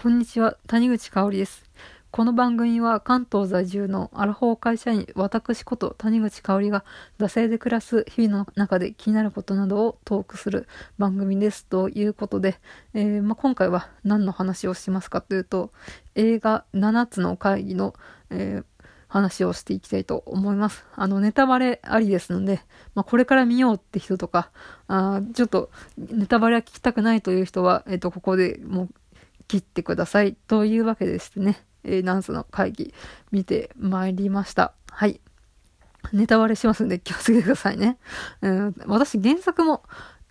こんにちは、谷口香織です。この番組は関東在住のアラフォー会社員、私こと谷口香織が、惰性で暮らす日々の中で気になることなどをトークする番組です。ということで、えー、まあ、今回は何の話をしますかというと、映画7つの会議の、えー話をしていきたいと思います。あの、ネタバレありですので、まあ、これから見ようって人とか、あちょっと、ネタバレは聞きたくないという人は、えっ、と、ここでもう切ってください。というわけでしてね、えー、ナンスの会議見てまいりました。はい。ネタバレしますんで気をつけてくださいね。うん、私原作も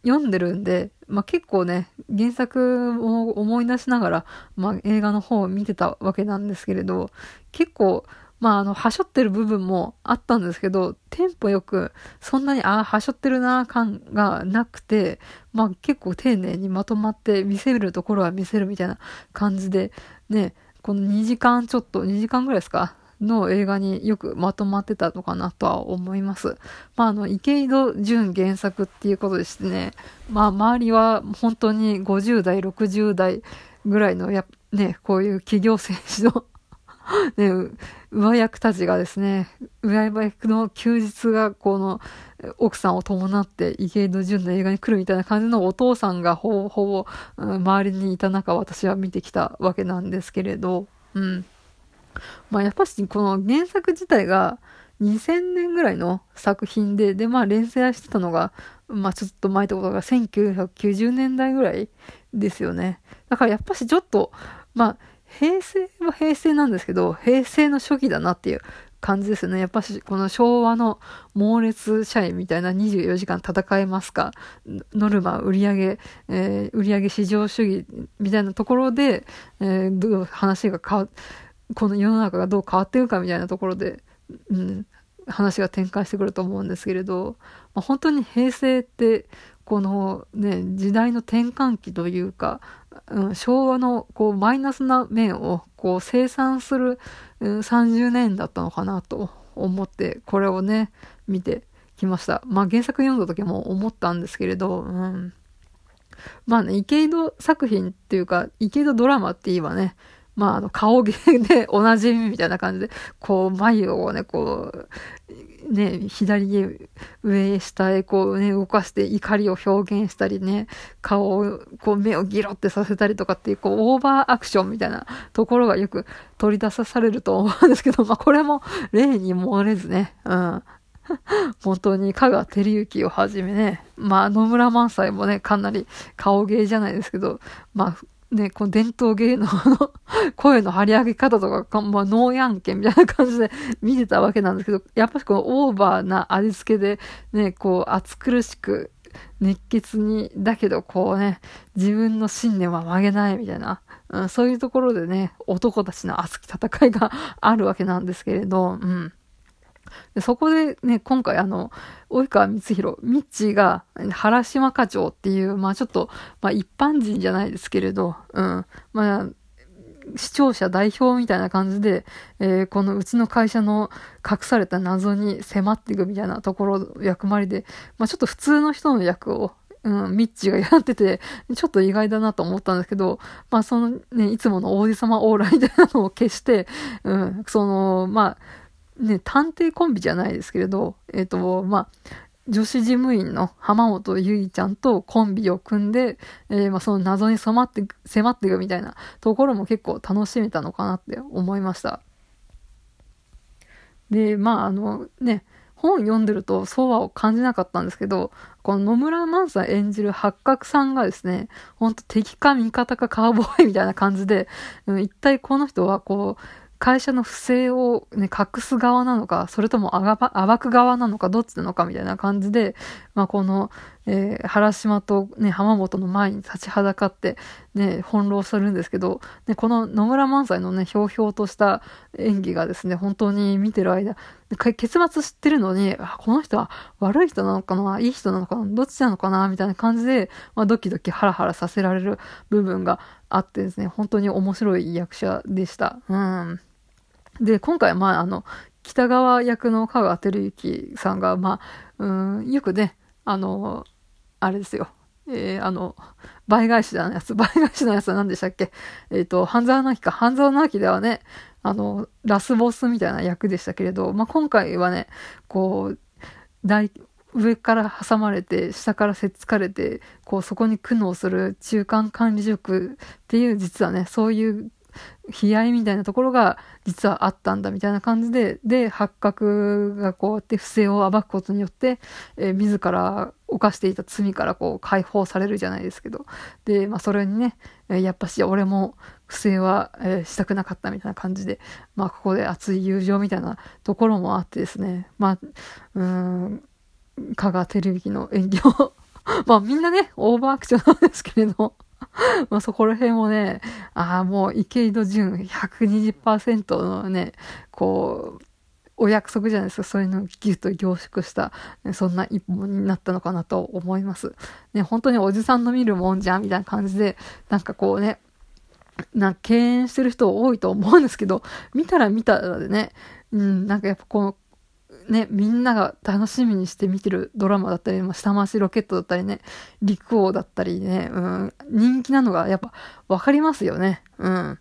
読んでるんで、まあ、結構ね、原作を思い出しながら、まあ、映画の方を見てたわけなんですけれど、結構、まあ、あの、はしょってる部分もあったんですけど、テンポよく、そんなに、ああ、はしょってるな感がなくて、まあ、結構丁寧にまとまって見せるところは見せるみたいな感じで、ね、この2時間ちょっと、2時間ぐらいですか？の映画によくまとまってたのかなとは思います。まあ、あの、池井戸潤原作っていうことでしてね、まあ、周りは本当に50代、60代ぐらいのや、ね、こういう企業戦士のね、上役たちがですね、上役の休日がこの奥さんを伴って池井戸潤の映画に来るみたいな感じのお父さんがほぼほぼ周りにいた中私は見てきたわけなんですけれど、うん。まあやっぱしこの原作自体が2000年ぐらいの作品で、でまあ連載してたのが、まあちょっと前ってことが1990年代ぐらいですよね。だからやっぱしちょっと、まあ平成は平成なんですけど、平成の初期だなっていう感じですね。やっぱし、この昭和の猛烈社員みたいな24時間戦えますか、ノルマ、売上、えー、売上市場主義みたいなところで、えー、どう話が変わ、この世の中がどう変わっていくかみたいなところで、うん、話が展開してくると思うんですけれど、まあ、本当に平成って、このね、時代の転換期というか、うん、昭和のこうマイナスな面をこう生産する、うん、30年だったのかなと思ってこれをね見てきました。まあ原作読んだ時も思ったんですけれど、うん、まあね、池井戸作品っていうか、池井戸ドラマって言えばね、まああの顔芸でおなじみみたいな感じで、こう眉をね、こう、ね、左へ、上下へこうね、動かして怒りを表現したりね、顔を、こう目をギロってさせたりとかっていう、こう、オーバーアクションみたいなところがよく取り出さされると思うんですけど、まあこれも例に漏れずね、うん。本当に香川照之をはじめね、まあ野村萬斎もね、かなり顔芸じゃないですけど、まあね、この伝統芸能の 声の張り上げ方とか、まあ、ノーヤンケみたいな感じで 見てたわけなんですけど、やっぱりこのオーバーな味付けで、ね、こう、暑苦しく、熱血に、だけどこうね、自分の信念は曲げないみたいな、うん、そういうところでね、男たちの熱き戦いが あるわけなんですけれど、うん。でそこでね、今回あの、及川光弘、ミッチーが原島課長っていう、まあちょっと、まあ一般人じゃないですけれど、うん、まあ、視聴者代表みたいな感じで、えー、このうちの会社の隠された謎に迫っていくみたいなところ、役回りで、まあちょっと普通の人の役を、うん、ミッチーがやってて、ちょっと意外だなと思ったんですけど、まあそのね、いつもの王子様オーラみたいなのを消して、うん、その、まあ、ね、探偵コンビじゃないですけれど、えっ、ー、と、まあ、女子事務員の浜本ゆいちゃんとコンビを組んで、えー、まあ、その謎に迫って、迫っていくみたいなところも結構楽しめたのかなって思いました。で、まあ、あのね、本読んでるとそうは感じなかったんですけど、この野村萬斎演じる八角さんがですね、ほんと敵か味方かカウボーイみたいな感じで、一体この人はこう、会社の不正をね、隠す側なのか、それとも暴く側なのか、どっちなのかみたいな感じで、まあ、この、えー、原島とね、浜本の前に立ちはだかって、ね、翻弄するんですけど、ね、この野村萬斎のね、ひょうひょうとした演技がですね、本当に見てる間、結末知ってるのに、この人は悪い人なのかないい人なのかなどっちなのかなみたいな感じで、まあ、ドキドキハラハラさせられる部分があってですね、本当に面白い役者でした。うん。で、今回、まあ、あの、北川役の香川照之さんが、まあ、うん、よくね、あの、あれですよ、えー、あの、倍返しのやつ、倍返しのやつは何でしたっけ？えっ、ー、と、半沢直樹か。半沢直樹ではね、あの、ラスボスみたいな役でしたけれど、まあ、今回はね、こう、大、上から挟まれて、下からせっつかれて、こう、そこに苦悩する中間管理職っていう、実はね、そういう悲哀みたいなところが実はあったんだみたいな感じで、で、八角がこうやって不正を暴くことによって、えー、自ら犯していた罪からこう解放されるじゃないですけど、で、まあそれにね、えやっぱし俺も不正は、えー、したくなかったみたいな感じで、まあここで熱い友情みたいなところもあってですね、まあ、うーん、香川照之の演技を まあみんなね、オーバーアクションなんですけれど まあそこら辺もね、ああ、もう池井戸潤120%のね、こう、お約束じゃないですか。そういうのをギュッと凝縮した、そんな一本になったのかなと思います。ね、本当におじさんの見るもんじゃん、みたいな感じで、なんかこうね、な敬遠してる人多いと思うんですけど、見たら見たらでね、うん、なんかやっぱこのね、みんなが楽しみにして見てるドラマだったり、まあ、下回しロケットだったりね、陸王だったりね、うん、人気なのがやっぱ分かりますよね。うん。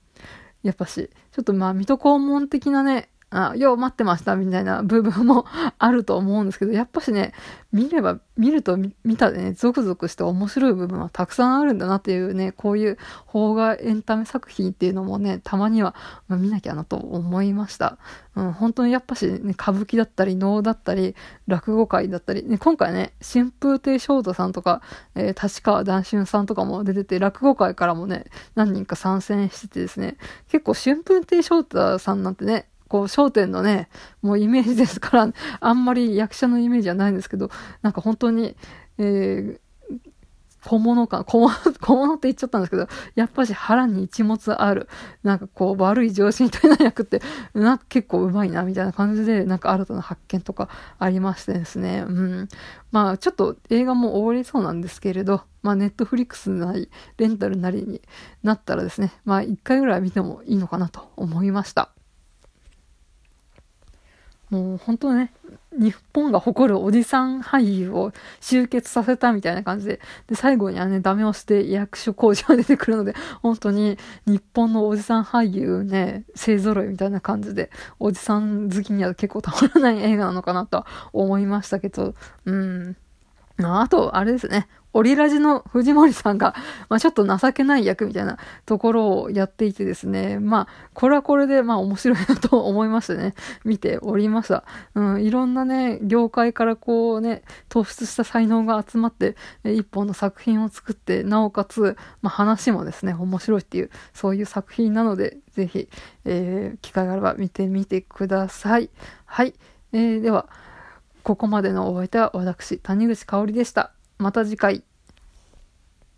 やっぱし、ちょっとまあ、水戸黄門的なね、あ、よう待ってましたみたいな部分も あると思うんですけど、やっぱしね、見れば、見ると見たでね、ゾクゾクして面白い部分はたくさんあるんだなっていうね、こういう邦画エンタメ作品っていうのもね、たまには、見なきゃなと思いました。うん、本当にやっぱし、ね、歌舞伎だったり、能だったり、落語会だったり、ね、今回ね、春風亭昇太さんとか、えー、立川談春さんとかも出てて、落語会からもね、何人か参戦しててですね、結構春風亭昇太さんなんてね、こう、焦点のね、もうイメージですから、あんまり役者のイメージはないんですけど、なんか本当に、えー、小物感、小物、小物って言っちゃったんですけど、やっぱし腹に一物ある、なんかこう悪い上司みたいな役って、な結構うまいな、みたいな感じで、なんか新たな発見とかありましてですね、うん。まあちょっと映画も終わりそうなんですけれど、まあネットフリックスなり、レンタルなりになったらですね、まあ一回ぐらい見てもいいのかなと思いました。もう本当ね、日本が誇るおじさん俳優を集結させたみたいな感じで、で、最後にはね、ダメ押して役所工事が出てくるので、本当に日本のおじさん俳優ね、勢揃いみたいな感じで、おじさん好きには結構たまらない映画なのかなと思いましたけど、うん。あと、あれですね。オリラジの藤森さんが、まあ、ちょっと情けない役みたいなところをやっていてですね、まあ、これはこれで、まあ、面白いなと思いましてね、見ておりました。うん、いろんなね、業界からこうね、突出した才能が集まって、一本の作品を作って、なおかつ、まあ、話もですね、面白いっていう、そういう作品なので、ぜひ、えー、機会があれば見てみてください。はい。えー、では、ここまでのお相手は私、谷口香織でした。また次回。